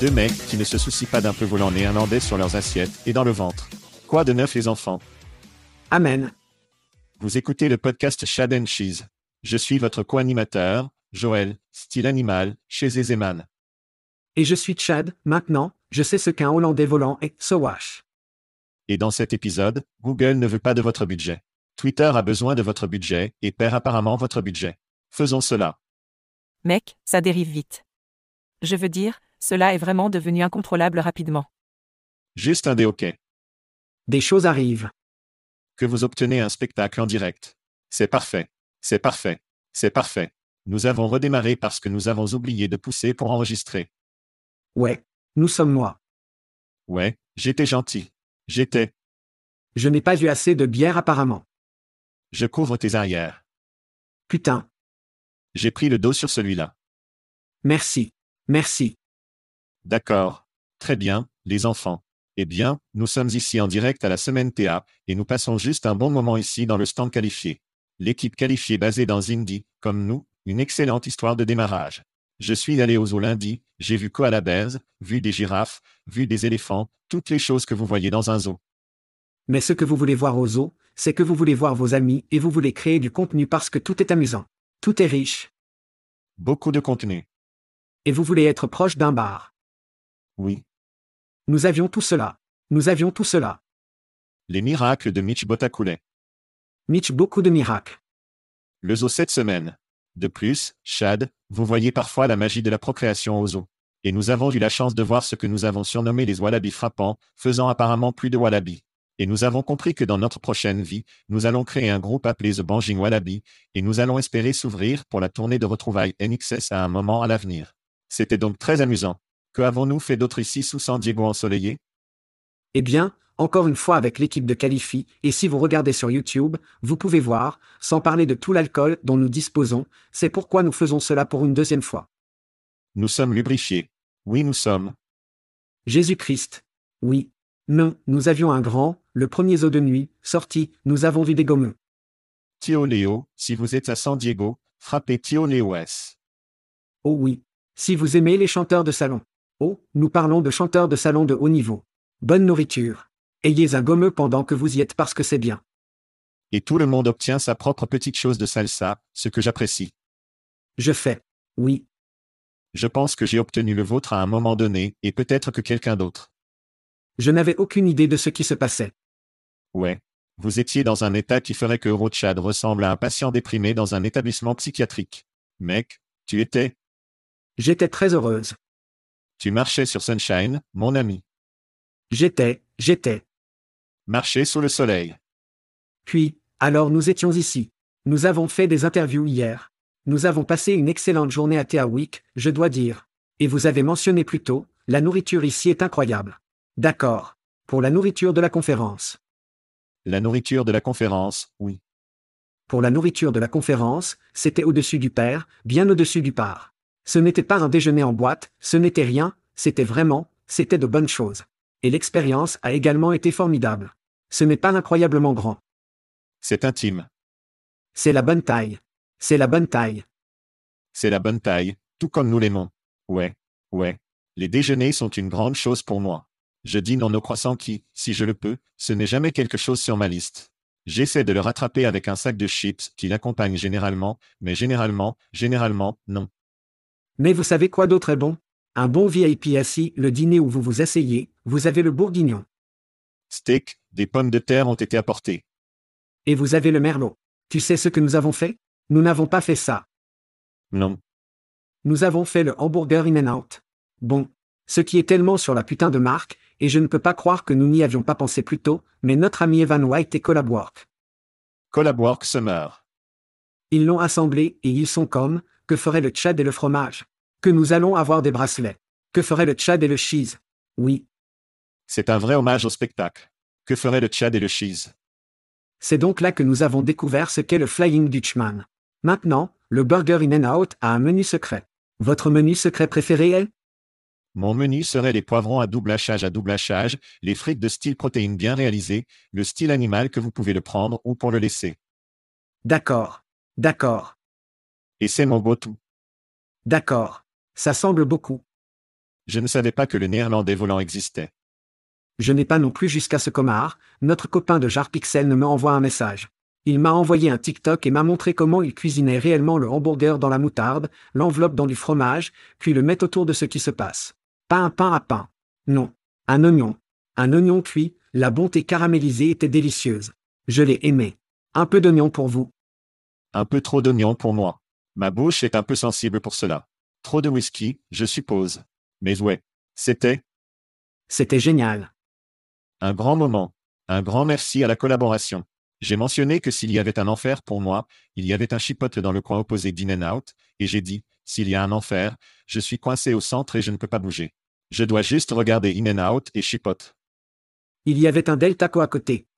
Deux mecs qui ne se soucient pas d'un peu volant néerlandais sur leurs assiettes et dans le ventre. Quoi de neuf les enfants? Amen. Vous écoutez le podcast Chad and Cheese. Je suis votre co-animateur, Joël, style animal, chez Ezeman. Et je suis Chad, maintenant, je sais ce qu'un Hollandais volant est, Sowash. Et dans cet épisode, Google ne veut pas de votre budget. Twitter a besoin de votre budget et perd apparemment votre budget. Faisons cela. Mec, ça dérive vite. Je veux dire, cela est vraiment devenu incontrôlable rapidement. Juste un des OK. Des choses arrivent. Que vous obtenez un spectacle en direct. C'est parfait. C'est parfait. C'est parfait. Nous avons redémarré parce que nous avons oublié de pousser pour enregistrer. Ouais. Nous sommes moi. Ouais, j'étais gentil. J'étais. Je n'ai pas eu assez de bière apparemment. Je couvre tes arrières. Putain. J'ai pris le dos sur celui-là. Merci. Merci. D'accord. Très bien, les enfants. Eh bien, nous sommes ici en direct à la semaine TA, et nous passons juste un bon moment ici dans le stand qualifié. L'équipe qualifiée basée dans Indy, comme nous, une excellente histoire de démarrage. Je suis allé aux zoo lundi, j'ai vu Koala Bears, vu des girafes, vu des éléphants, toutes les choses que vous voyez dans un zoo. Mais ce que vous voulez voir aux zoo, c'est que vous voulez voir vos amis et vous voulez créer du contenu parce que tout est amusant. Tout est riche. Beaucoup de contenu. Et vous voulez être proche d'un bar. Oui. Nous avions tout cela. Nous avions tout cela. Les miracles de Mitch Botakoulet. Mitch beaucoup de miracles. Le zoo cette semaine. De plus, Chad, vous voyez parfois la magie de la procréation au zoo. Et nous avons eu la chance de voir ce que nous avons surnommé les wallabies frappants, faisant apparemment plus de wallabies. Et nous avons compris que dans notre prochaine vie, nous allons créer un groupe appelé The Banging Wallaby, et nous allons espérer s'ouvrir pour la tournée de retrouvailles NXS à un moment à l'avenir. C'était donc très amusant. Que avons-nous fait d'autre ici sous San Diego ensoleillé? Eh bien, encore une fois avec l'équipe de Califi, et si vous regardez sur YouTube, vous pouvez voir, sans parler de tout l'alcool dont nous disposons, c'est pourquoi nous faisons cela pour une deuxième fois. Nous sommes lubrifiés. Oui, nous sommes. Jésus-Christ. Oui. Non, nous avions un grand, le premier zoo de nuit, sorti, nous avons vu des gommeux. Tio Léo, si vous êtes à San Diego, frappez Tio Léo S. Oh oui. Si vous aimez les chanteurs de salon. Oh, nous parlons de chanteurs de salon de haut niveau. Bonne nourriture. Ayez un gommeux pendant que vous y êtes parce que c'est bien. Et tout le monde obtient sa propre petite chose de salsa, ce que j'apprécie. Je fais. Oui. Je pense que j'ai obtenu le vôtre à un moment donné, et peut-être que quelqu'un d'autre. Je n'avais aucune idée de ce qui se passait. Ouais. Vous étiez dans un état qui ferait que Rothschild ressemble à un patient déprimé dans un établissement psychiatrique. Mec, tu étais. J'étais très heureuse. Tu marchais sur Sunshine, mon ami. J'étais, j'étais. Marcher sous le soleil. Puis, alors nous étions ici. Nous avons fait des interviews hier. Nous avons passé une excellente journée à Teawick, je dois dire. Et vous avez mentionné plus tôt, la nourriture ici est incroyable. D'accord. Pour la nourriture de la conférence. La nourriture de la conférence, oui. Pour la nourriture de la conférence, c'était au-dessus du père, bien au-dessus du par. Ce n'était pas un déjeuner en boîte, ce n'était rien, c'était vraiment, c'était de bonnes choses. Et l'expérience a également été formidable. Ce n'est pas incroyablement grand. C'est intime. C'est la bonne taille. C'est la bonne taille. C'est la bonne taille, tout comme nous l'aimons. Ouais, ouais. Les déjeuners sont une grande chose pour moi. Je dîne en eau croissant qui, si je le peux, ce n'est jamais quelque chose sur ma liste. J'essaie de le rattraper avec un sac de chips qui l'accompagne généralement, mais généralement, généralement, non. Mais vous savez quoi d'autre est bon? Un bon VIP assis, le dîner où vous vous asseyez, vous avez le bourguignon. Steak, des pommes de terre ont été apportées. Et vous avez le merlot. Tu sais ce que nous avons fait? Nous n'avons pas fait ça. Non. Nous avons fait le hamburger in and out. Bon. Ce qui est tellement sur la putain de marque, et je ne peux pas croire que nous n'y avions pas pensé plus tôt, mais notre ami Evan White et Collabwork. Collabwork se meurt. Ils l'ont assemblé et ils sont comme, que ferait le Tchad et le fromage? Que nous allons avoir des bracelets? Que ferait le Tchad et le cheese? Oui. C'est un vrai hommage au spectacle. Que ferait le Tchad et le cheese? C'est donc là que nous avons découvert ce qu'est le Flying Dutchman. Maintenant, le Burger In and Out a un menu secret. Votre menu secret préféré est? Mon menu serait les poivrons à double hachage à double hachage, les frites de style protéines bien réalisées, le style animal que vous pouvez le prendre ou pour le laisser. D'accord. D'accord. Et c'est mon beau tout. D'accord. Ça semble beaucoup. Je ne savais pas que le néerlandais volant existait. Je n'ai pas non plus jusqu'à ce comard, notre copain de Jarpixel ne me envoie un message. Il m'a envoyé un TikTok et m'a montré comment il cuisinait réellement le hamburger dans la moutarde, l'enveloppe dans du fromage, puis le met autour de ce qui se passe. Pas un pain à pain. Non. Un oignon. Un oignon cuit, la bonté caramélisée était délicieuse. Je l'ai aimé. Un peu d'oignon pour vous. Un peu trop d'oignon pour moi. Ma bouche est un peu sensible pour cela. Trop de whisky, je suppose. Mais ouais. C'était C'était génial. un grand moment. Un grand merci à la collaboration. J'ai mentionné que s'il y avait un enfer pour moi, il y avait un chipotle dans le coin opposé d'In and Out, et j'ai dit, s'il y a un enfer, je suis coincé au centre et je ne peux pas bouger. Je dois juste regarder In and Out et chipotle. Il y avait un Del Taco à côté.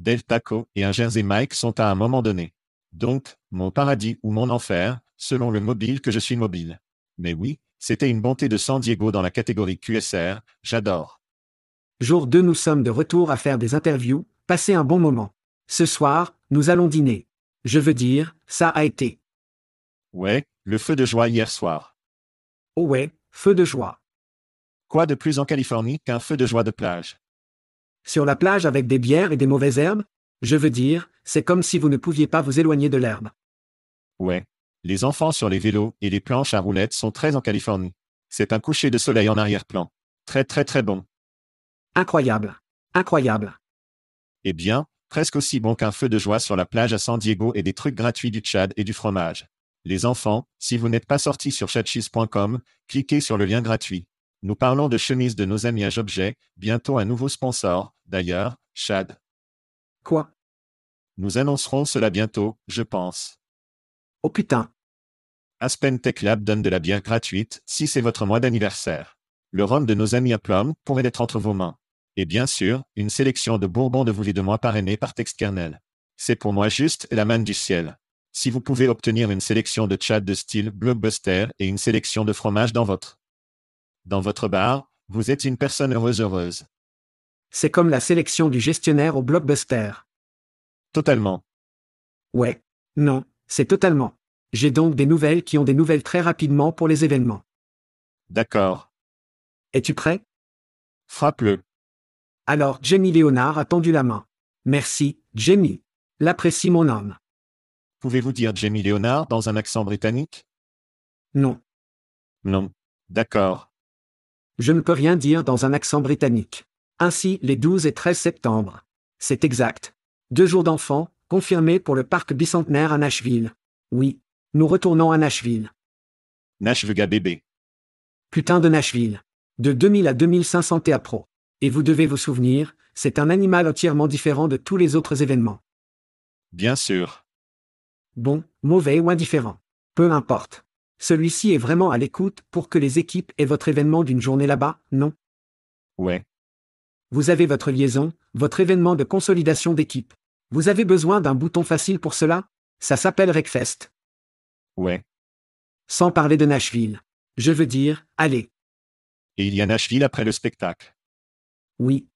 Del Taco et un Jersey Mike sont à un moment donné. Donc, mon paradis ou mon enfer, selon le mobile que je suis mobile. Mais oui, c'était une bonté de San Diego dans la catégorie QSR, j'adore. Jour 2 nous sommes de retour à faire des interviews, passer un bon moment. Ce soir, nous allons dîner. Je veux dire, ça a été. Ouais, le feu de joie hier soir. Oh ouais, feu de joie. Quoi de plus en Californie qu'un feu de joie de plage? Sur la plage avec des bières et des mauvaises herbes? Je veux dire, c'est comme si vous ne pouviez pas vous éloigner de l'herbe. Ouais. Les enfants sur les vélos et les planches à roulettes sont très en Californie. C'est un coucher de soleil en arrière-plan. Très très très bon. Incroyable. Incroyable. Eh bien, presque aussi bon qu'un feu de joie sur la plage à San Diego et des trucs gratuits du Tchad et du fromage. Les enfants, si vous n'êtes pas sortis sur chatcheese.com, cliquez sur le lien gratuit. Nous parlons de chemises de nos amis à Jobjet, bientôt un nouveau sponsor, d'ailleurs, Chad. Quoi? Nous annoncerons cela bientôt, je pense. Oh putain. Aspen Tech Lab donne de la bière gratuite si c'est votre mois d'anniversaire. Le rhum de nos amis à Plum pourrait être entre vos mains. Et bien sûr, une sélection de bourbons de vous et de moi parrainés par Textkernel. C'est pour moi juste la manne du ciel. Si vous pouvez obtenir une sélection de chat de style blockbuster et une sélection de fromage dans votre dans votre bar, vous êtes une personne heureuse heureuse. C'est comme la sélection du gestionnaire au blockbuster. Totalement. Ouais. Non, c'est totalement. J'ai donc des nouvelles qui ont des nouvelles très rapidement pour les événements. D'accord. Es-tu prêt? Frappe-le. Alors Jamie Léonard a tendu la main. Merci, Jamie. L'apprécie mon homme. Pouvez-vous dire Jamie Léonard dans un accent britannique? Non, Non. D'accord. je ne peux rien dire dans un accent britannique. Ainsi, les 12 et 13 septembre. C'est exact. Deux jours d'enfants, confirmés pour le parc bicentenaire à Nashville. Oui. Nous retournons à Nashville. Nashvega bébé. Putain de Nashville. De 2000 à 2500 TA Pro. Et vous devez vous souvenir, c'est un animal entièrement différent de tous les autres événements. Bien sûr. Bon, mauvais ou indifférent. Peu importe. Celui-ci est vraiment à l'écoute pour que les équipes aient votre événement d'une journée là-bas, non? Ouais. Vous avez votre liaison, votre événement de consolidation d'équipe. Vous avez besoin d'un bouton facile pour cela? Ça s'appelle Recfest. Ouais. Sans parler de Nashville. Je veux dire, allez. Et il y a Nashville après le spectacle. Oui.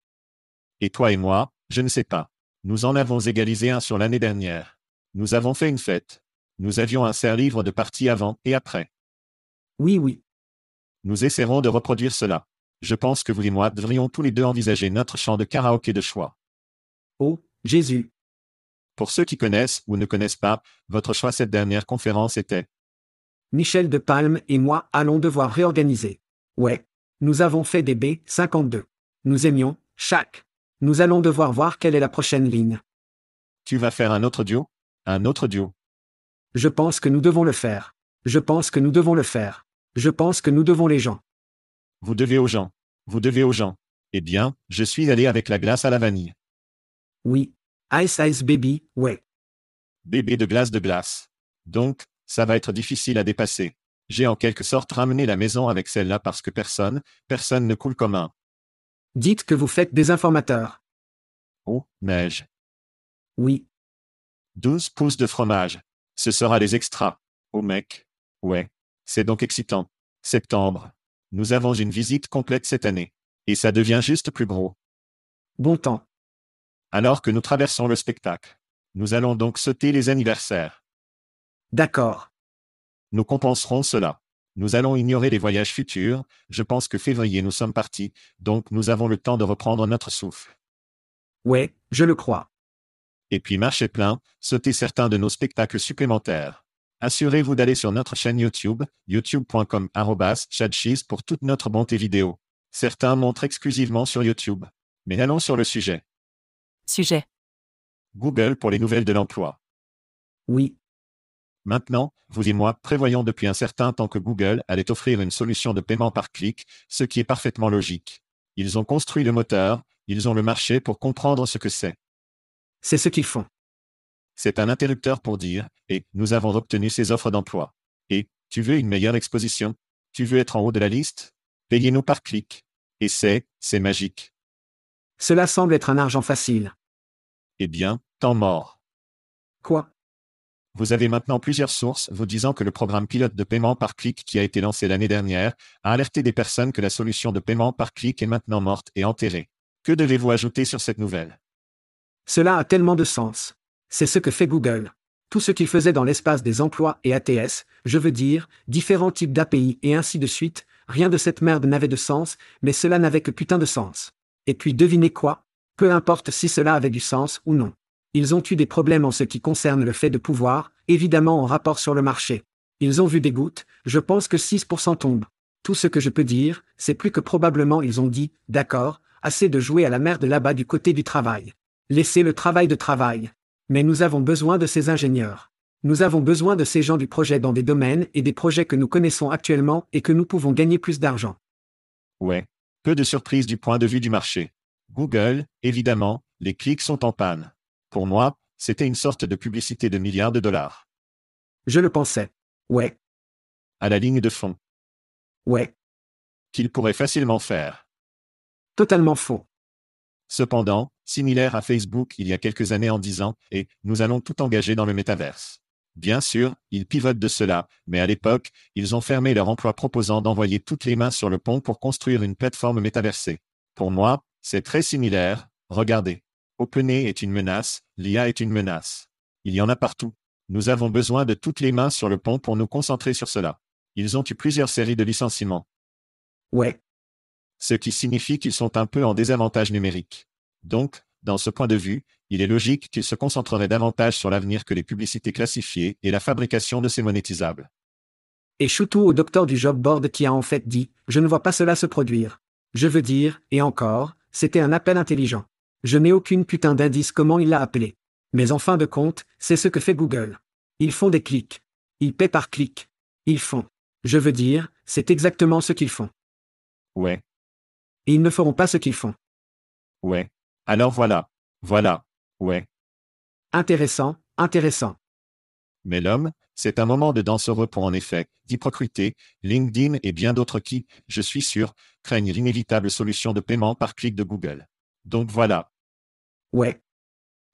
Et toi et moi, je ne sais pas. Nous en avons égalisé un sur l'année dernière. Nous avons fait une fête. Nous avions un serre-livre de partie avant et après. Oui, oui. Nous essaierons de reproduire cela. Je pense que vous et moi devrions tous les deux envisager notre chant de karaoké de choix. Oh, Jésus. Pour ceux qui connaissent ou ne connaissent pas, votre choix cette dernière conférence était Michel de Palme et moi allons devoir réorganiser. Ouais. Nous avons fait des B52. Nous aimions, chaque. Nous allons devoir voir quelle est la prochaine ligne. Tu vas faire un autre duo? Un autre duo Je pense que nous devons le faire. Je pense que nous devons le faire. Je pense que nous devons les gens. Vous devez aux gens. Vous devez aux gens. Eh bien, je suis allé avec la glace à la vanille. Oui. Ice Ice Baby, ouais. Bébé de glace de glace. Donc, ça va être difficile à dépasser. J'ai en quelque sorte ramené la maison avec celle-là parce que personne, personne ne coule comme un. Dites que vous faites des informateurs. Oh, neige. Oui. 12 pouces de fromage. Ce sera les extras. Oh mec. Ouais. C'est donc excitant. Septembre. Nous avons une visite complète cette année. Et ça devient juste plus gros. Bon temps. Alors que nous traversons le spectacle. Nous allons donc sauter les anniversaires. D'accord. Nous compenserons cela. Nous allons ignorer les voyages futurs, je pense que février nous sommes partis, donc nous avons le temps de reprendre notre souffle. Ouais, je le crois. Et puis marchez plein, sautez certains de nos spectacles supplémentaires. Assurez-vous d'aller sur notre chaîne YouTube, youtube.com chadcheese pour toute notre bonté vidéo. Certains montrent exclusivement sur YouTube. Mais allons sur le sujet. Sujet. Google pour les nouvelles de l'emploi. Oui. Maintenant, vous et moi prévoyons depuis un certain temps que Google allait offrir une solution de paiement par clic, ce qui est parfaitement logique. Ils ont construit le moteur, ils ont le marché pour comprendre ce que c'est. C'est ce qu'ils font. C'est un interrupteur pour dire, et nous avons obtenu ces offres d'emploi. Et, tu veux une meilleure exposition? Tu veux être en haut de la liste? Payez-nous par clic. Et c'est, c'est magique. Cela semble être un argent facile. Eh bien, temps mort. Quoi? Vous avez maintenant plusieurs sources vous disant que le programme pilote de paiement par clic qui a été lancé l'année dernière a alerté des personnes que la solution de paiement par clic est maintenant morte et enterrée. Que devez-vous ajouter sur cette nouvelle? Cela a tellement de sens. C'est ce que fait Google. Tout ce qu'il faisait dans l'espace des emplois et ATS, je veux dire, différents types d'API et ainsi de suite, rien de cette merde n'avait de sens, mais cela n'avait que putain de sens. Et puis devinez quoi? Peu importe si cela avait du sens ou non. Ils ont eu des problèmes en ce qui concerne le fait de pouvoir, évidemment en rapport sur le marché. Ils ont vu des gouttes, je pense que 6% tombent. Tout ce que je peux dire, c'est plus que probablement ils ont dit, d'accord, assez de jouer à la merde là-bas du côté du travail. Laissez le travail de travail. Mais nous avons besoin de ces ingénieurs. Nous avons besoin de ces gens du projet dans des domaines et des projets que nous connaissons actuellement et que nous pouvons gagner plus d'argent. Ouais. Peu de surprises du point de vue du marché. Google, évidemment, les clics sont en panne. Pour moi, c'était une sorte de publicité de milliards de dollars. Je le pensais. Ouais, À la ligne de fond. ouais, Qu'ils pourraient facilement faire. totalement faux. Cependant, similaire à Facebook il y a quelques années en disant, et nous allons tout engager dans le métaverse. Bien sûr, ils pivotent de cela, mais à l'époque, ils ont fermé leur emploi proposant d'envoyer toutes les mains sur le pont pour construire une plateforme métaversée. Pour moi, c'est très similaire, regardez. OpenAI est une menace, l'IA est une menace. Il y en a partout. Nous avons besoin de toutes les mains sur le pont pour nous concentrer sur cela. Ils ont eu plusieurs séries de licenciements, Ouais, ce qui signifie qu'ils sont un peu en désavantage numérique. Donc, dans ce point de vue, il est logique qu'ils se concentreraient davantage sur l'avenir que les publicités classifiées et la fabrication de ces monétisables. et Choutou au docteur du job board qui a en fait dit, je ne vois pas cela se produire. Je veux dire, et encore, c'était un appel intelligent. Je n'ai aucune putain d'indice comment il l'a appelé. Mais en fin de compte, c'est ce que fait Google. Ils font des clics. Ils paient par clic. Ils font. Je veux dire, c'est exactement ce qu'ils font. Ouais, Et ils ne feront pas ce qu'ils font. ouais. Alors voilà. Voilà. Ouais. Intéressant, intéressant. Mais l'homme, c'est un moment de danse heureux pour en effet, d'hyprocrité, LinkedIn et bien d'autres qui, je suis sûr, craignent l'inévitable solution de paiement par clic de Google. Donc voilà. Ouais.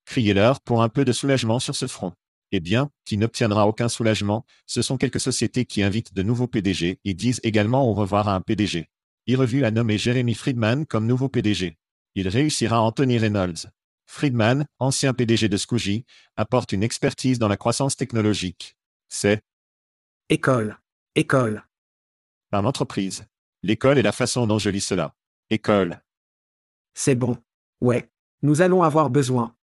Criez-leur pour un peu de soulagement sur ce front. Eh bien, qui n'obtiendra aucun soulagement, ce sont quelques sociétés qui invitent de nouveaux PDG et disent également au revoir à un PDG. E-Revue a nommé Jeremy Friedman comme nouveau PDG. Il réussira Anthony Reynolds. Friedman, ancien PDG de Scoogy, apporte une expertise dans la croissance technologique. C'est, École. École. par l'entreprise. L'école est la façon dont je lis cela. École. C'est bon. Ouais. Nous allons avoir besoin.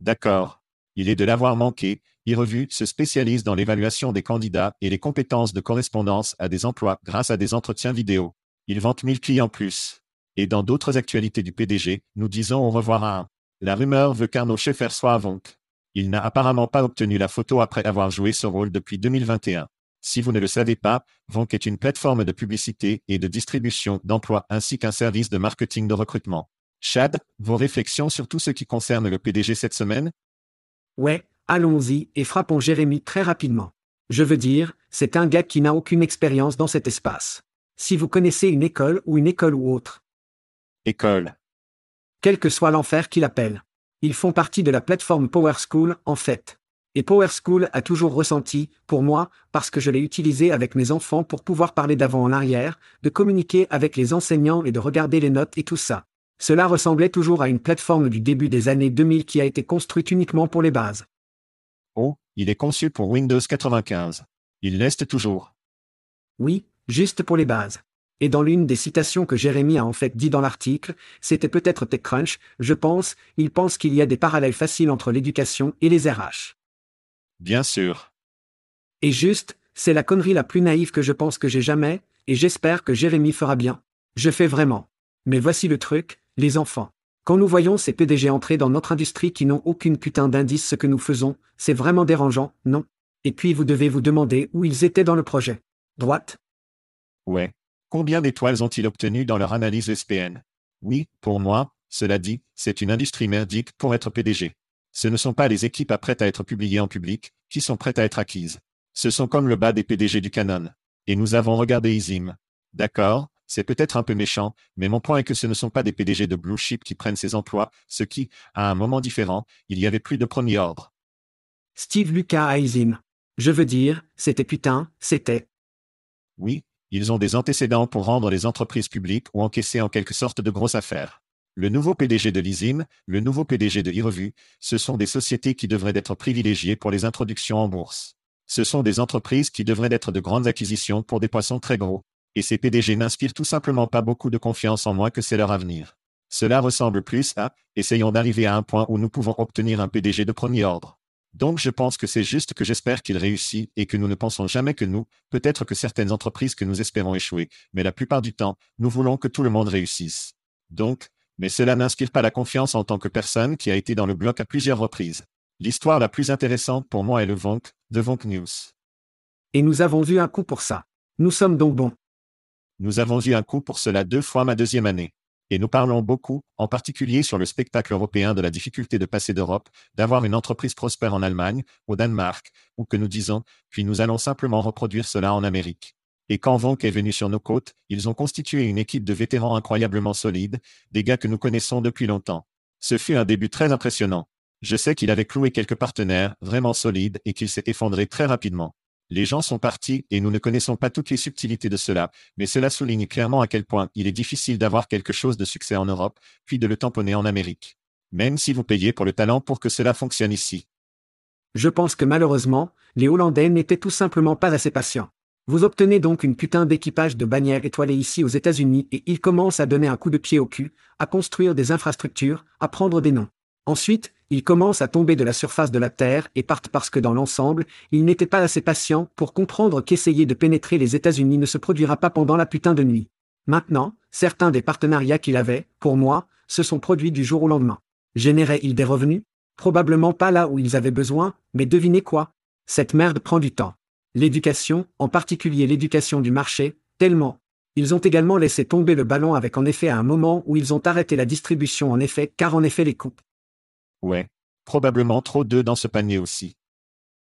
D'accord. Il est de l'avoir manqué. E-Revue se spécialise dans l'évaluation des candidats et les compétences de correspondance à des emplois grâce à des entretiens vidéo. Il vante 1000 clients plus. Et dans d'autres actualités du PDG, nous disons au revoir à un. La rumeur veut qu'Arnaud Schaeffer soit à Vonk. Il n'a apparemment pas obtenu la photo après avoir joué ce rôle depuis 2021. Si vous ne le savez pas, Vonk est une plateforme de publicité et de distribution d'emplois ainsi qu'un service de marketing de recrutement. Chad, vos réflexions sur tout ce qui concerne le PDG cette semaine? Ouais, allons-y et frappons Jérémy très rapidement. Je veux dire, c'est un gars qui n'a aucune expérience dans cet espace. Si vous connaissez une école ou une école ou autre, École. quel que soit l'enfer qu'il appelle. Ils font partie de la plateforme Power School, en fait. Et Power School a toujours ressenti, pour moi, parce que je l'ai utilisé avec mes enfants pour pouvoir parler d'avant en arrière, de communiquer avec les enseignants et de regarder les notes et tout ça. Cela ressemblait toujours à une plateforme du début des années 2000 qui a été construite uniquement pour les bases. Oh, il est conçu pour Windows 95. Il l'est toujours. Oui, juste pour les bases. Et dans l'une des citations que Jérémy a en fait dit dans l'article, c'était peut-être TechCrunch, je pense, il pense qu'il y a des parallèles faciles entre l'éducation et les RH. Bien sûr. Et juste, c'est la connerie la plus naïve que je pense que j'ai jamais, et j'espère que Jérémy fera bien. Je fais vraiment. Mais voici le truc, les enfants. Quand nous voyons ces PDG entrer dans notre industrie qui n'ont aucune putain d'indice ce que nous faisons, c'est vraiment dérangeant, non? Et puis vous devez vous demander où ils étaient dans le projet. Droite Ouais. Combien d'étoiles ont-ils obtenu dans leur analyse SPN Oui, pour moi, cela dit, c'est une industrie merdique pour être PDG. Ce ne sont pas les équipes apprêtes à être publiées en public, qui sont prêtes à être acquises. Ce sont comme le bas des PDG du Canon. Et nous avons regardé Isim. D'accord, c'est peut-être un peu méchant, mais mon point est que ce ne sont pas des PDG de Blue Chip qui prennent ces emplois, ce qui, à un moment différent, il y avait plus de premier ordre. Steve Lucas Aisim. Je veux dire, c'était putain, c'était. Oui, ils ont des antécédents pour rendre les entreprises publiques ou encaisser en quelque sorte de grosses affaires. Le nouveau PDG de l'ISIM, le nouveau PDG de e-Revue, ce sont des sociétés qui devraient être privilégiées pour les introductions en bourse. Ce sont des entreprises qui devraient être de grandes acquisitions pour des poissons très gros. Et ces PDG n'inspirent tout simplement pas beaucoup de confiance en moi que c'est leur avenir. Cela ressemble plus à essayons d'arriver à un point où nous pouvons obtenir un PDG de premier ordre. Donc je pense que c'est juste que j'espère qu'il réussit et que nous ne pensons jamais que nous, peut-être que certaines entreprises que nous espérons échouer, mais la plupart du temps, nous voulons que tout le monde réussisse. Donc, mais cela n'inspire pas la confiance en tant que personne qui a été dans le bloc à plusieurs reprises. L'histoire la plus intéressante pour moi est le Vonk, de Vonk News. Et nous avons vu un coup pour ça. Nous sommes donc bons. Nous avons eu un coup pour cela deux fois ma deuxième année. Et nous parlons beaucoup, en particulier sur le spectacle européen de la difficulté de passer d'Europe, d'avoir une entreprise prospère en Allemagne, au Danemark, ou que nous disons, puis nous allons simplement reproduire cela en Amérique. Et quand Vonk est venu sur nos côtes, ils ont constitué une équipe de vétérans incroyablement solides, des gars que nous connaissons depuis longtemps. Ce fut un début très impressionnant. Je sais qu'il avait cloué quelques partenaires vraiment solides et qu'il s'est effondré très rapidement. Les gens sont partis et nous ne connaissons pas toutes les subtilités de cela, mais cela souligne clairement à quel point il est difficile d'avoir quelque chose de succès en Europe, puis de le tamponner en Amérique. Même si vous payez pour le talent pour que cela fonctionne ici. Je pense que malheureusement, les Hollandais n'étaient tout simplement pas assez patients. Vous obtenez donc une putain d'équipage de bannières étoilées ici aux États-Unis et ils commencent à donner un coup de pied au cul, à construire des infrastructures, à prendre des noms. Ensuite, ils commencent à tomber de la surface de la Terre et partent parce que dans l'ensemble, ils n'étaient pas assez patients pour comprendre qu'essayer de pénétrer les États-Unis ne se produira pas pendant la putain de nuit. Maintenant, certains des partenariats qu'il avait, pour moi, se sont produits du jour au lendemain. Généraient-ils des revenus? Probablement pas là où ils avaient besoin, mais devinez quoi? Cette merde prend du temps. L'éducation, en particulier l'éducation du marché, tellement. Ils ont également laissé tomber le ballon avec en effet à un moment où ils ont arrêté la distribution en effet, car en effet les coupes. Ouais. Probablement trop d'œufs dans ce panier aussi.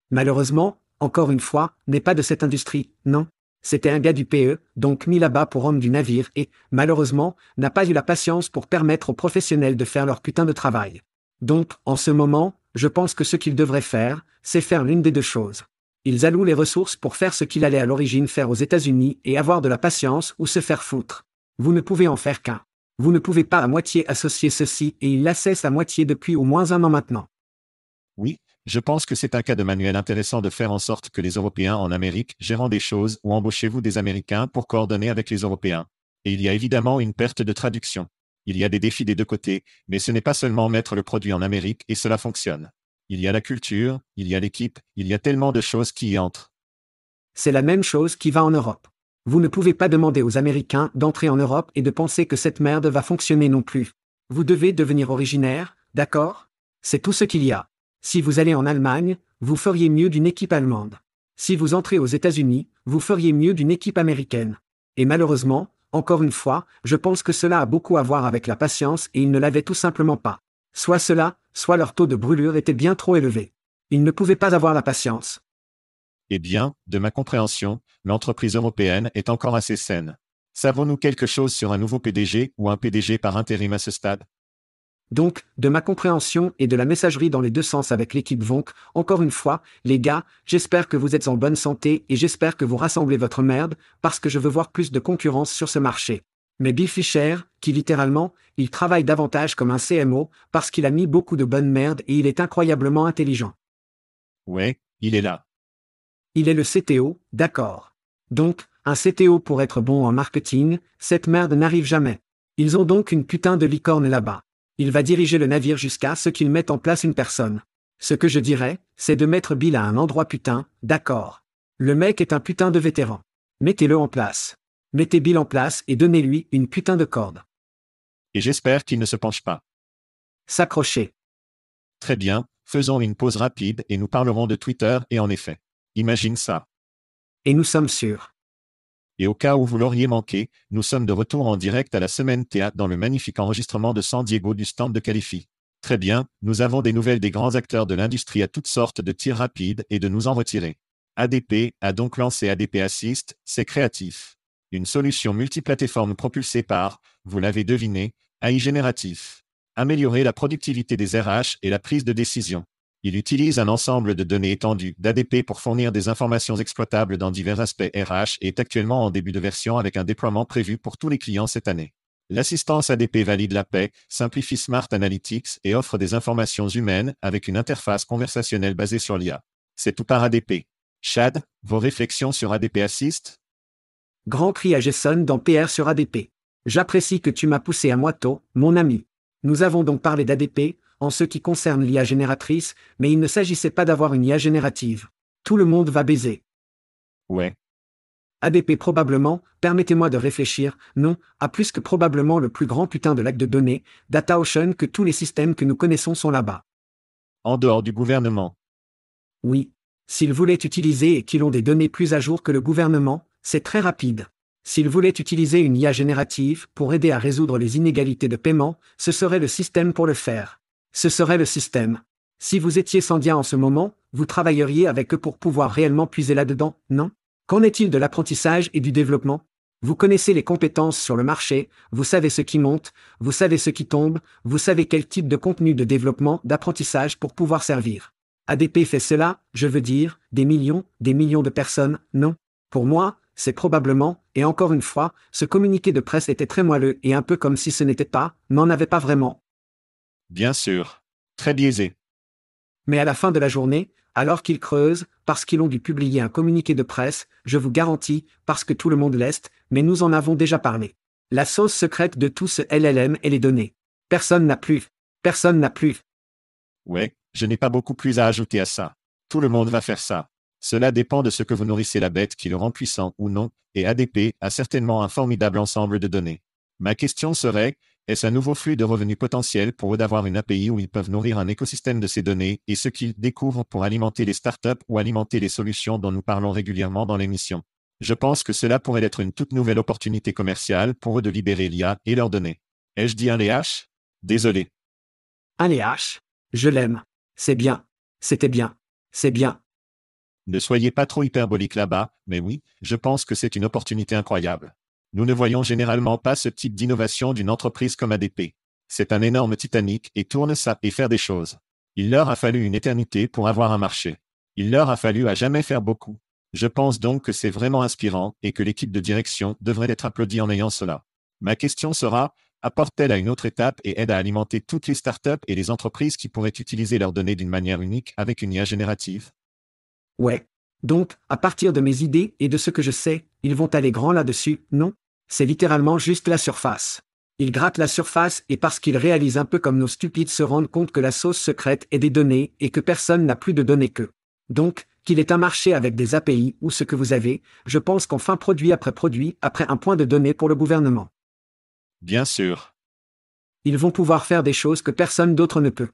Malheureusement, encore une fois, n'est pas de cette industrie, non. C'était un gars du PE, donc mis là-bas pour homme du navire et, malheureusement, n'a pas eu la patience pour permettre aux professionnels de faire leur putain de travail. Donc, en ce moment, je pense que ce qu'ils devraient faire, c'est faire l'une des deux choses. Ils allouent les ressources pour faire ce qu'il allait à l'origine faire aux États-Unis et avoir de la patience ou se faire foutre. Vous ne pouvez en faire qu'un. Vous ne pouvez pas à moitié associer ceci et il la cesse à moitié depuis au moins un an maintenant. Oui, je pense que c'est un cas de manuel intéressant de faire en sorte que les Européens en Amérique gérant des choses ou embauchez-vous des Américains pour coordonner avec les Européens. Et il y a évidemment une perte de traduction. Il y a des défis des deux côtés, mais ce n'est pas seulement mettre le produit en Amérique et cela fonctionne. Il y a la culture, il y a l'équipe, il y a tellement de choses qui y entrent. C'est la même chose qui va en Europe. Vous ne pouvez pas demander aux Américains d'entrer en Europe et de penser que cette merde va fonctionner non plus. Vous devez devenir originaire, d'accord? C'est tout ce qu'il y a. Si vous allez en Allemagne, vous feriez mieux d'une équipe allemande. Si vous entrez aux États-Unis, vous feriez mieux d'une équipe américaine. Et malheureusement, encore une fois, je pense que cela a beaucoup à voir avec la patience et ils ne l'avaient tout simplement pas. Soit cela, soit leur taux de brûlure était bien trop élevé. Ils ne pouvaient pas avoir la patience. Eh bien, de ma compréhension, l'entreprise européenne est encore assez saine. Savons-nous quelque chose sur un nouveau PDG ou un PDG par intérim à ce stade? Donc, de ma compréhension et de la messagerie dans les deux sens avec l'équipe Vonk, encore une fois, les gars, j'espère que vous êtes en bonne santé et j'espère que vous rassemblez votre merde, parce que je veux voir plus de concurrence sur ce marché. Mais Bill Fisher, qui littéralement, il travaille davantage comme un CMO, parce qu'il a mis beaucoup de bonne merde et il est incroyablement intelligent. Ouais, il est là. Il est le CTO, d'accord. Donc, un CTO pour être bon en marketing, cette merde n'arrive jamais. Ils ont donc une putain de licorne là-bas. Il va diriger le navire jusqu'à ce qu'ils mettent en place une personne. Ce que je dirais, c'est de mettre Bill à un endroit putain, d'accord. Le mec est un putain de vétéran. Mettez-le en place. Mettez Bill en place et donnez-lui une putain de corde. Et j'espère qu'il ne se penche pas. S'accrocher. Très bien, faisons une pause rapide et nous parlerons de Twitter et en effet. Imagine ça. Et nous sommes sûrs. Et au cas où vous l'auriez manqué, nous sommes de retour en direct à la semaine théâtre dans le magnifique enregistrement de San Diego du stand de Califi. Très bien, nous avons des nouvelles des grands acteurs de l'industrie à toutes sortes de tirs rapides et de nous en retirer. ADP a donc lancé ADP Assist, c'est créatif. Une solution multiplateforme propulsée par, vous l'avez deviné, AI génératif. Améliorer la productivité des RH et la prise de décision. Il utilise un ensemble de données étendues d'ADP pour fournir des informations exploitables dans divers aspects RH et est actuellement en début de version avec un déploiement prévu pour tous les clients cette année. L'assistance ADP valide la paix, simplifie Smart Analytics et offre des informations humaines avec une interface conversationnelle basée sur l'IA. C'est tout par ADP. Chad, vos réflexions sur ADP Assist? Grand cri à Jason dans PR sur ADP. J'apprécie que tu m'as poussé à moi tôt, mon ami. Nous avons donc parlé d'ADP, en ce qui concerne l'IA génératrice, mais il ne s'agissait pas d'avoir une IA générative. Tout le monde va baiser. Ouais. ADP probablement, permettez-moi de réfléchir, non, à plus que probablement le plus grand putain de lac de données, DataOcean que tous les systèmes que nous connaissons sont là-bas. En dehors du gouvernement. Oui. S'ils voulaient utiliser et qu'ils ont des données plus à jour que le gouvernement, c'est très rapide. S'ils voulaient utiliser une IA générative pour aider à résoudre les inégalités de paiement, ce serait le système pour le faire. Ce serait le système. Si vous étiez Sandia en ce moment, vous travailleriez avec eux pour pouvoir réellement puiser là-dedans, non? Qu'en est-il de l'apprentissage et du développement? Vous connaissez les compétences sur le marché, vous savez ce qui monte, vous savez ce qui tombe, vous savez quel type de contenu de développement, d'apprentissage pour pouvoir servir. ADP fait cela, je veux dire, des millions, des millions de personnes, non? Pour moi, c'est probablement, et encore une fois, ce communiqué de presse était très moelleux et un peu comme si ce n'était pas, n'en avait pas vraiment. Bien sûr. Très biaisé. Mais à la fin de la journée, alors qu'ils creusent, parce qu'ils ont dû publier un communiqué de presse, je vous garantis, parce que tout le monde l'est, mais nous en avons déjà parlé. La sauce secrète de tout ce LLM et les données. Personne n'a plus. Personne n'a plus. Ouais, je n'ai pas beaucoup plus à ajouter à ça. Tout le monde va faire ça. Cela dépend de ce que vous nourrissez la bête qui le rend puissant ou non, et ADP a certainement un formidable ensemble de données. Ma question serait, Est-ce un nouveau flux de revenus potentiel pour eux d'avoir une API où ils peuvent nourrir un écosystème de ces données et ce qu'ils découvrent pour alimenter les startups ou alimenter les solutions dont nous parlons régulièrement dans l'émission? Je pense que cela pourrait être une toute nouvelle opportunité commerciale pour eux de libérer l'IA et leurs données. Ai-je dit un LH? Désolé. Un LH. Je l'aime. C'est bien. C'était bien. C'est bien. Ne soyez pas trop hyperbolique là-bas, mais oui, je pense que c'est une opportunité incroyable. Nous ne voyons généralement pas ce type d'innovation d'une entreprise comme ADP. C'est un énorme Titanic et tourne ça et faire des choses. Il leur a fallu une éternité pour avoir un marché. Il leur a fallu à jamais faire beaucoup. Je pense donc que c'est vraiment inspirant et que l'équipe de direction devrait être applaudie en ayant cela. Ma question sera, apporte-t-elle à une autre étape et aide à alimenter toutes les startups et les entreprises qui pourraient utiliser leurs données d'une manière unique avec une IA générative? Ouais. Donc, à partir de mes idées et de ce que je sais, ils vont aller grand là-dessus, non? C'est littéralement juste la surface. Ils grattent la surface et parce qu'ils réalisent un peu comme nos stupides se rendent compte que la sauce secrète est des données et que personne n'a plus de données qu'eux. Donc, qu'il est un marché avec des API ou ce que vous avez, je pense qu'enfin produit après produit, après un point de données pour le gouvernement. Bien sûr. Ils vont pouvoir faire des choses que personne d'autre ne peut.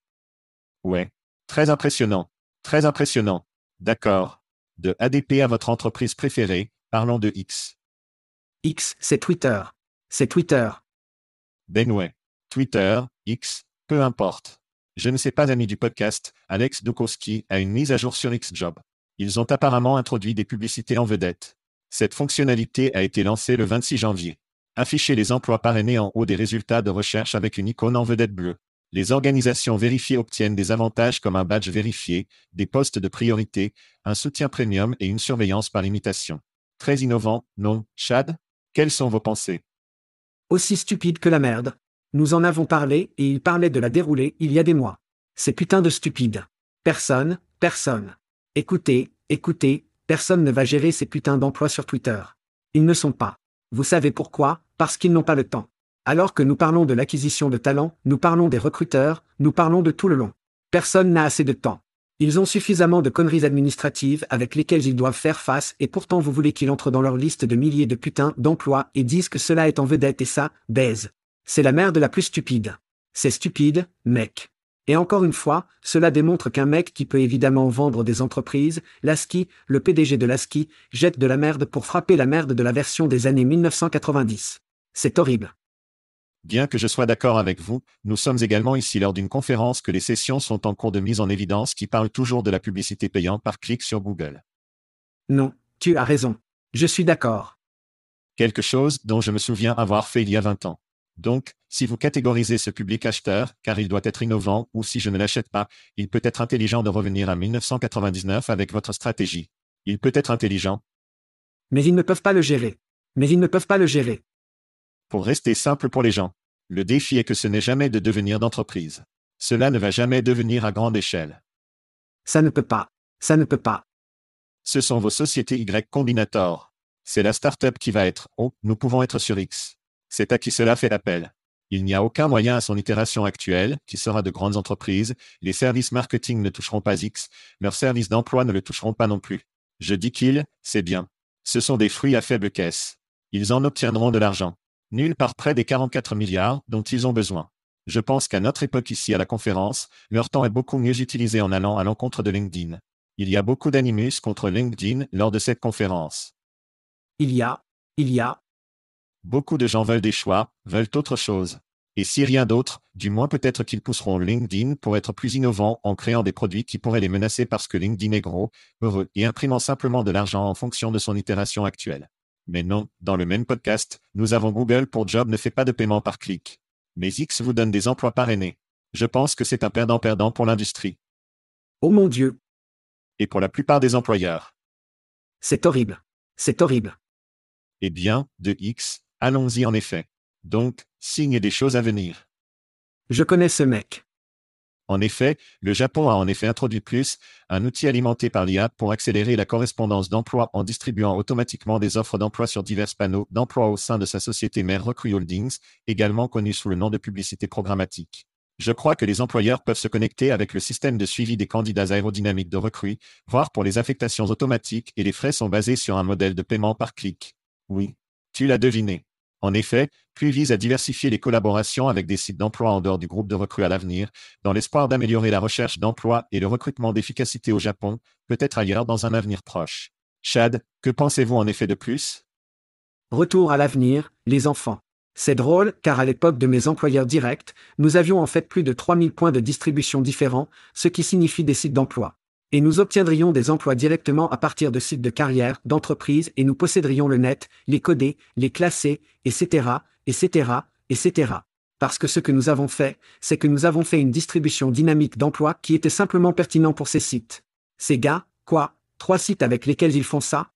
Ouais. Très impressionnant. Très impressionnant. D'accord. De ADP à votre entreprise préférée, parlons de X. X, c'est Twitter. C'est Twitter. Ben ouais. Twitter, X, peu importe. Je ne sais pas ami du podcast, Alex Dukowski a une mise à jour sur Xjob. Ils ont apparemment introduit des publicités en vedette. Cette fonctionnalité a été lancée le 26 janvier. Afficher les emplois parrainés en haut des résultats de recherche avec une icône en vedette bleue. Les organisations vérifiées obtiennent des avantages comme un badge vérifié, des postes de priorité, un soutien premium et une surveillance par imitation. Très innovant, non, Chad? Quelles sont vos pensées? Aussi stupide que la merde. Nous en avons parlé et il parlait de la dérouler il y a des mois. C'est putain de stupide. Personne, personne. Écoutez, écoutez, personne ne va gérer ces putains d'emplois sur Twitter. Ils ne sont pas. Vous savez pourquoi? Parce qu'ils n'ont pas le temps. Alors que nous parlons de l'acquisition de talents, nous parlons des recruteurs, nous parlons de tout le long. Personne n'a assez de temps. Ils ont suffisamment de conneries administratives avec lesquelles ils doivent faire face et pourtant vous voulez qu'ils entrent dans leur liste de milliers de putains d'emplois et disent que cela est en vedette et ça, baise. C'est la merde la plus stupide. C'est stupide, mec. Et encore une fois, cela démontre qu'un mec qui peut évidemment vendre des entreprises, Lasky, le PDG de Lasky, jette de la merde pour frapper la merde de la version des années 1990. C'est horrible. Bien que je sois d'accord avec vous, nous sommes également ici lors d'une conférence que les sessions sont en cours de mise en évidence qui parle toujours de la publicité payante par clic sur Google. Non, tu as raison. Je suis d'accord. Quelque chose dont je me souviens avoir fait il y a 20 ans. Donc, si vous catégorisez ce public acheteur, car il doit être innovant, ou si je ne l'achète pas, il peut être intelligent de revenir à 1999 avec votre stratégie. Il peut être intelligent. Mais ils ne peuvent pas le gérer. Mais ils ne peuvent pas le gérer. Pour rester simple pour les gens, le défi est que ce n'est jamais de devenir d'entreprise. Cela ne va jamais devenir à grande échelle. Ça ne peut pas. Ça ne peut pas. Ce sont vos sociétés Y Combinator. C'est la startup qui va être, oh, nous pouvons être sur X. C'est à qui cela fait appel. Il n'y a aucun moyen à son itération actuelle, qui sera de grandes entreprises, les services marketing ne toucheront pas X, leurs services d'emploi ne le toucheront pas non plus. Je dis qu'ils, c'est bien. Ce sont des fruits à faible caisse. Ils en obtiendront de l'argent. Nul par près des 44 milliards dont ils ont besoin. Je pense qu'à notre époque ici à la conférence, leur temps est beaucoup mieux utilisé en allant à l'encontre de LinkedIn. Il y a beaucoup d'animus contre LinkedIn lors de cette conférence. Il y a, il y a. Beaucoup de gens veulent des choix, veulent autre chose. Et si rien d'autre, du moins peut-être qu'ils pousseront LinkedIn pour être plus innovants en créant des produits qui pourraient les menacer parce que LinkedIn est gros, heureux et imprimant simplement de l'argent en fonction de son itération actuelle. Mais non, dans le même podcast, nous avons Google pour Job ne fait pas de paiement par clic. Mais X vous donne des emplois parrainés. Je pense que c'est un perdant-perdant pour l'industrie. Oh mon Dieu. Et pour la plupart des employeurs. C'est horrible. C'est horrible. Eh bien, de X, allons-y en effet. Donc, signe des choses à venir. Je connais ce mec. En effet, le Japon a en effet introduit plus, un outil alimenté par l'IA pour accélérer la correspondance d'emploi en distribuant automatiquement des offres d'emploi sur divers panneaux d'emploi au sein de sa société mère Recruit Holdings, également connue sous le nom de publicité programmatique. Je crois que les employeurs peuvent se connecter avec le système de suivi des candidats aérodynamiques de recrues, voire pour les affectations automatiques et les frais sont basés sur un modèle de paiement par clic. Oui. Tu l'as deviné. En effet, puis vise à diversifier les collaborations avec des sites d'emploi en dehors du groupe de recrues à l'avenir, dans l'espoir d'améliorer la recherche d'emploi et le recrutement d'efficacité au Japon, peut-être ailleurs dans un avenir proche. Chad, que pensez-vous en effet de plus Retour à l'avenir, les enfants. C'est drôle, car à l'époque de mes employeurs directs, nous avions en fait plus de 3000 points de distribution différents, ce qui signifie des sites d'emploi. Et nous obtiendrions des emplois directement à partir de sites de carrière, d'entreprise, et nous posséderions le net, les coder, les classer, etc., etc., etc. Parce que ce que nous avons fait, c'est que nous avons fait une distribution dynamique d'emplois qui était simplement pertinent pour ces sites. Ces gars, quoi, trois sites avec lesquels ils font ça?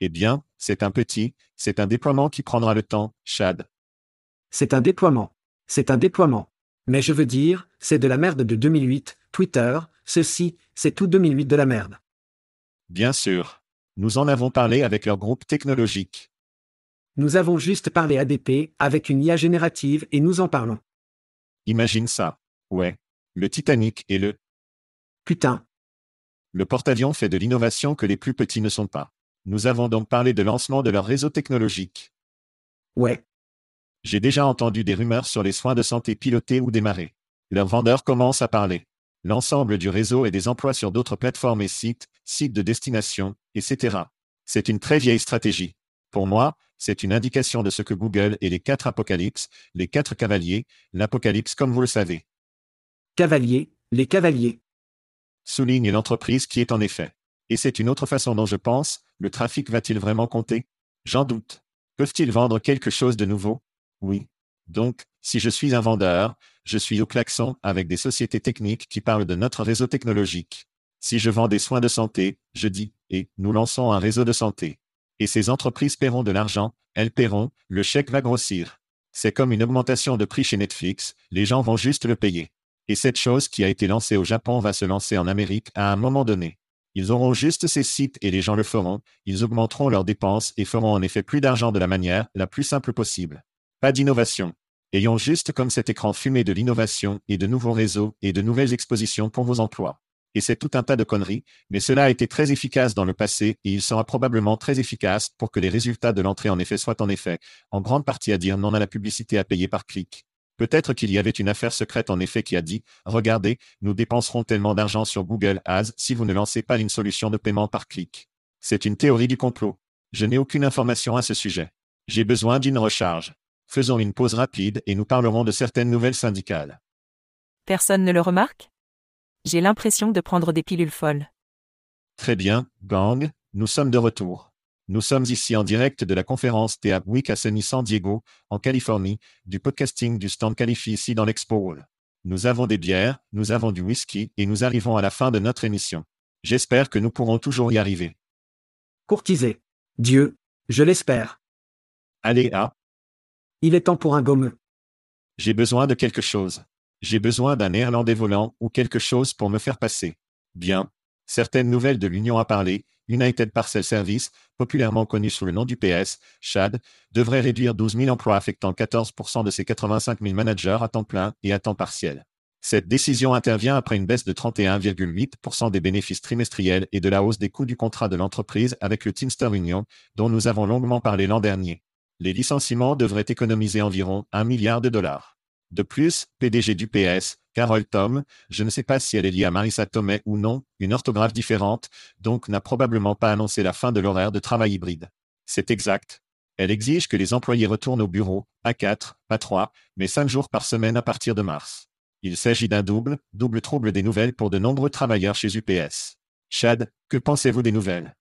Eh bien, c'est un petit, c'est un déploiement qui prendra le temps, Chad. C'est un déploiement. C'est un déploiement. Mais je veux dire, c'est de la merde de 2008, Twitter, ceci, c'est tout 2008 de la merde. Bien sûr. Nous en avons parlé avec leur groupe technologique. Nous avons juste parlé ADP avec une IA générative et nous en parlons. Imagine ça. Ouais. Le Titanic et le... Putain. Le porte-avions fait de l'innovation que les plus petits ne sont pas. Nous avons donc parlé de lancement de leur réseau technologique. Ouais. J'ai déjà entendu des rumeurs sur les soins de santé pilotés ou démarrés. Leurs vendeurs commencent à parler. L'ensemble du réseau et des emplois sur d'autres plateformes et sites, sites de destination, etc. C'est une très vieille stratégie. Pour moi, c'est une indication de ce que Google et les quatre apocalypses, les quatre cavaliers, l'apocalypse comme vous le savez. Cavaliers, les cavaliers. Souligne l'entreprise qui est en effet. Et c'est une autre façon dont je pense, le trafic va-t-il vraiment compter? J'en doute. Peuvent-ils vendre quelque chose de nouveau? Oui. Donc, si je suis un vendeur, je suis au klaxon avec des sociétés techniques qui parlent de notre réseau technologique. Si je vends des soins de santé, je dis, et nous lançons un réseau de santé. Et ces entreprises paieront de l'argent, elles paieront, le chèque va grossir. C'est comme une augmentation de prix chez Netflix, les gens vont juste le payer. Et cette chose qui a été lancée au Japon va se lancer en Amérique à un moment donné. Ils auront juste ces sites et les gens le feront, ils augmenteront leurs dépenses et feront en effet plus d'argent de la manière la plus simple possible. Pas d'innovation. Ayons juste comme cet écran fumé de l'innovation et de nouveaux réseaux et de nouvelles expositions pour vos emplois. Et c'est tout un tas de conneries, mais cela a été très efficace dans le passé et il sera probablement très efficace pour que les résultats de l'entrée en effet soient en effet, en grande partie à dire non à la publicité à payer par clic. Peut-être qu'il y avait une affaire secrète en effet qui a dit, regardez, nous dépenserons tellement d'argent sur Google Ads si vous ne lancez pas une solution de paiement par clic. C'est une théorie du complot. Je n'ai aucune information à ce sujet. J'ai besoin d'une recharge. Faisons une pause rapide et nous parlerons de certaines nouvelles syndicales. Personne ne le remarque? J'ai l'impression de prendre des pilules folles. Très bien, gang, nous sommes de retour. Nous sommes ici en direct de la conférence TEAP Week à Sunny San Diego, en Californie, du podcasting du stand Califi ici dans l'Expo Hall. Nous avons des bières, nous avons du whisky et nous arrivons à la fin de notre émission. J'espère que nous pourrons toujours y arriver. Courtisé. Dieu, je l'espère. Allez, à. Il est temps pour un gommeux. J'ai besoin de quelque chose. J'ai besoin d'un néerlandais volant ou quelque chose pour me faire passer. Bien. Certaines nouvelles de l'Union à parler, United Parcel Service, populairement connu sous le nom du PS, Chad, devrait réduire 12 000 emplois affectant 14% de ses 85 000 managers à temps plein et à temps partiel. Cette décision intervient après une baisse de 31,8% des bénéfices trimestriels et de la hausse des coûts du contrat de l'entreprise avec le Teamster Union, dont nous avons longuement parlé l'an dernier. Les licenciements devraient économiser environ 1 milliard de dollars. De plus, PDG du PS, Carole Tom, je ne sais pas si elle est liée à Marissa Tomei ou non, une orthographe différente, donc n'a probablement pas annoncé la fin de l'horaire de travail hybride. C'est exact. Elle exige que les employés retournent au bureau, à 4, pas 3, mais 5 jours par semaine à partir de mars. Il s'agit d'un double, double trouble des nouvelles pour de nombreux travailleurs chez UPS. Chad, que pensez-vous des nouvelles?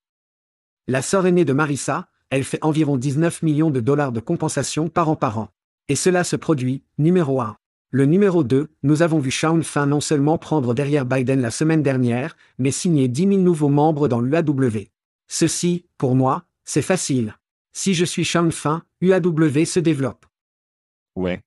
La sœur aînée de Marissa, elle fait environ 19 millions de dollars de compensation par an par an. Et cela se produit, numéro 1. Le numéro 2, nous avons vu Sean Fin non seulement prendre derrière Biden la semaine dernière, mais signer 10 000 nouveaux membres dans l'UAW. Ceci, pour moi, c'est facile. Si je suis Sean Fin, UAW se développe. Ouais.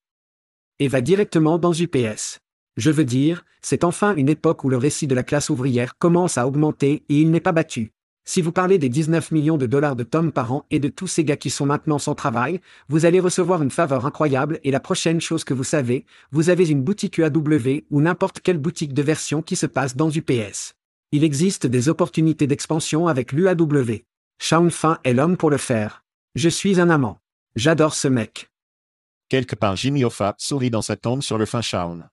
Et va directement dans UPS. Je veux dire, c'est enfin une époque où le récit de la classe ouvrière commence à augmenter et il n'est pas battu. Si vous parlez des 19 millions de dollars de Tom par an et de tous ces gars qui sont maintenant sans travail, vous allez recevoir une faveur incroyable et la prochaine chose que vous savez, vous avez une boutique UAW ou n'importe quelle boutique de version qui se passe dans UPS. Il existe des opportunités d'expansion avec l'UAW. Shaun Fin est l'homme pour le faire. Je suis un amant. J'adore ce mec. Quelque part Jimmy Hoffa sourit dans sa tombe sur le fin Shaun.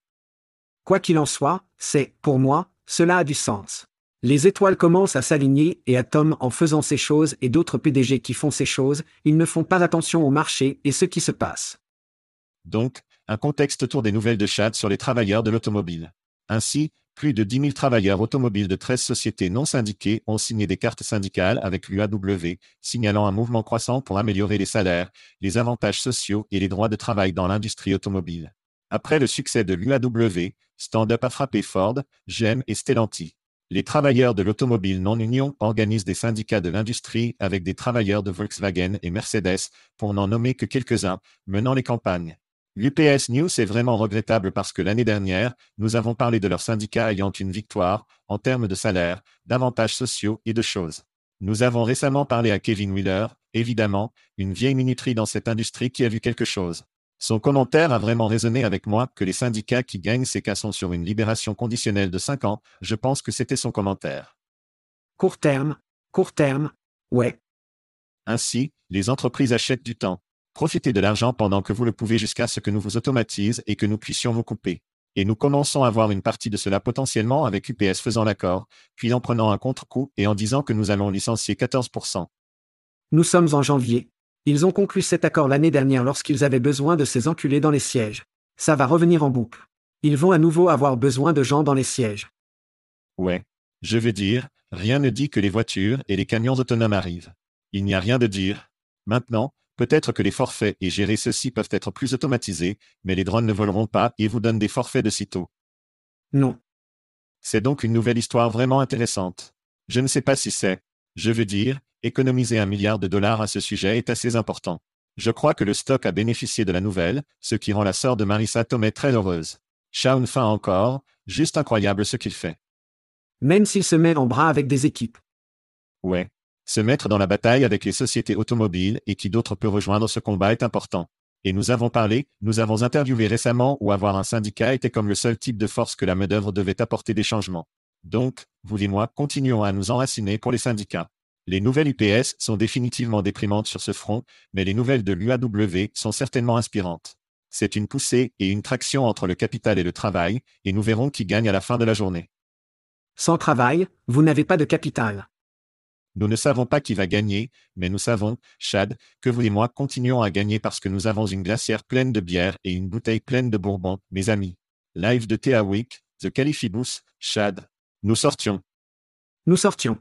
Quoi qu'il en soit, c'est, pour moi, cela a du sens. Les étoiles commencent à s'aligner et à Tom en faisant ces choses et d'autres PDG qui font ces choses, ils ne font pas attention au marché et ce qui se passe. Donc, un contexte autour des nouvelles de Chad sur les travailleurs de l'automobile. Ainsi, plus de 10 000 travailleurs automobiles de 13 sociétés non syndiquées ont signé des cartes syndicales avec l'UAW, signalant un mouvement croissant pour améliorer les salaires, les avantages sociaux et les droits de travail dans l'industrie automobile. Après le succès de l'UAW, Stand Up a frappé Ford, GM et Stellantis. Les travailleurs de l'automobile non-union organisent des syndicats de l'industrie avec des travailleurs de Volkswagen et Mercedes, pour n'en nommer que quelques-uns, menant les campagnes. L'UPS News est vraiment regrettable parce que l'année dernière, nous avons parlé de leurs syndicats ayant une victoire, en termes de salaire, d'avantages sociaux et de choses. Nous avons récemment parlé à Kevin Wheeler, évidemment, une vieille minuterie dans cette industrie qui a vu quelque chose. Son commentaire a vraiment résonné avec moi que les syndicats qui gagnent ces cas sont sur une libération conditionnelle de 5 ans, je pense que c'était son commentaire. Court terme, court terme, ouais. Ainsi, les entreprises achètent du temps. Profitez de l'argent pendant que vous le pouvez jusqu'à ce que nous vous automatise et que nous puissions vous couper. Et nous commençons à voir une partie de cela potentiellement avec UPS faisant l'accord, puis en prenant un contre-coup et en disant que nous allons licencier 14%. Nous sommes en janvier. Ils ont conclu cet accord l'année dernière lorsqu'ils avaient besoin de ces enculés dans les sièges. Ça va revenir en boucle. Ils vont à nouveau avoir besoin de gens dans les sièges. Ouais. Je veux dire, rien ne dit que les voitures et les camions autonomes arrivent. Il n'y a rien de dire. Maintenant, Peut-être que les forfaits et gérer ceux-ci peuvent être plus automatisés, mais les drones ne voleront pas et vous donnent des forfaits de sitôt. Non. C'est donc une nouvelle histoire vraiment intéressante. Je ne sais pas si c'est. Je veux dire, économiser un milliard de dollars à ce sujet est assez important. Je crois que le stock a bénéficié de la nouvelle, ce qui rend la sœur de Marissa Tomei très heureuse. Shaun fin encore, juste incroyable ce qu'il fait. Même s'il se met en bras avec des équipes. Ouais. Se mettre dans la bataille avec les sociétés automobiles et qui d'autre peut rejoindre ce combat est important. Et nous avons parlé, nous avons interviewé récemment où avoir un syndicat était comme le seul type de force que la main-d'œuvre devait apporter des changements. Donc, vous et moi, continuons à nous enraciner pour les syndicats. Les nouvelles UPS sont définitivement déprimantes sur ce front, mais les nouvelles de l'UAW sont certainement inspirantes. C'est une poussée et une traction entre le capital et le travail, et nous verrons qui gagne à la fin de la journée. Sans travail, vous n'avez pas de capital. Nous ne savons pas qui va gagner, mais nous savons, Chad, que vous et moi continuons à gagner parce que nous avons une glacière pleine de bière et une bouteille pleine de bourbon, mes amis. Live de Thea Week, The Califibus, Chad. Nous sortions. Nous sortions.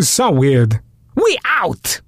So weird. We out!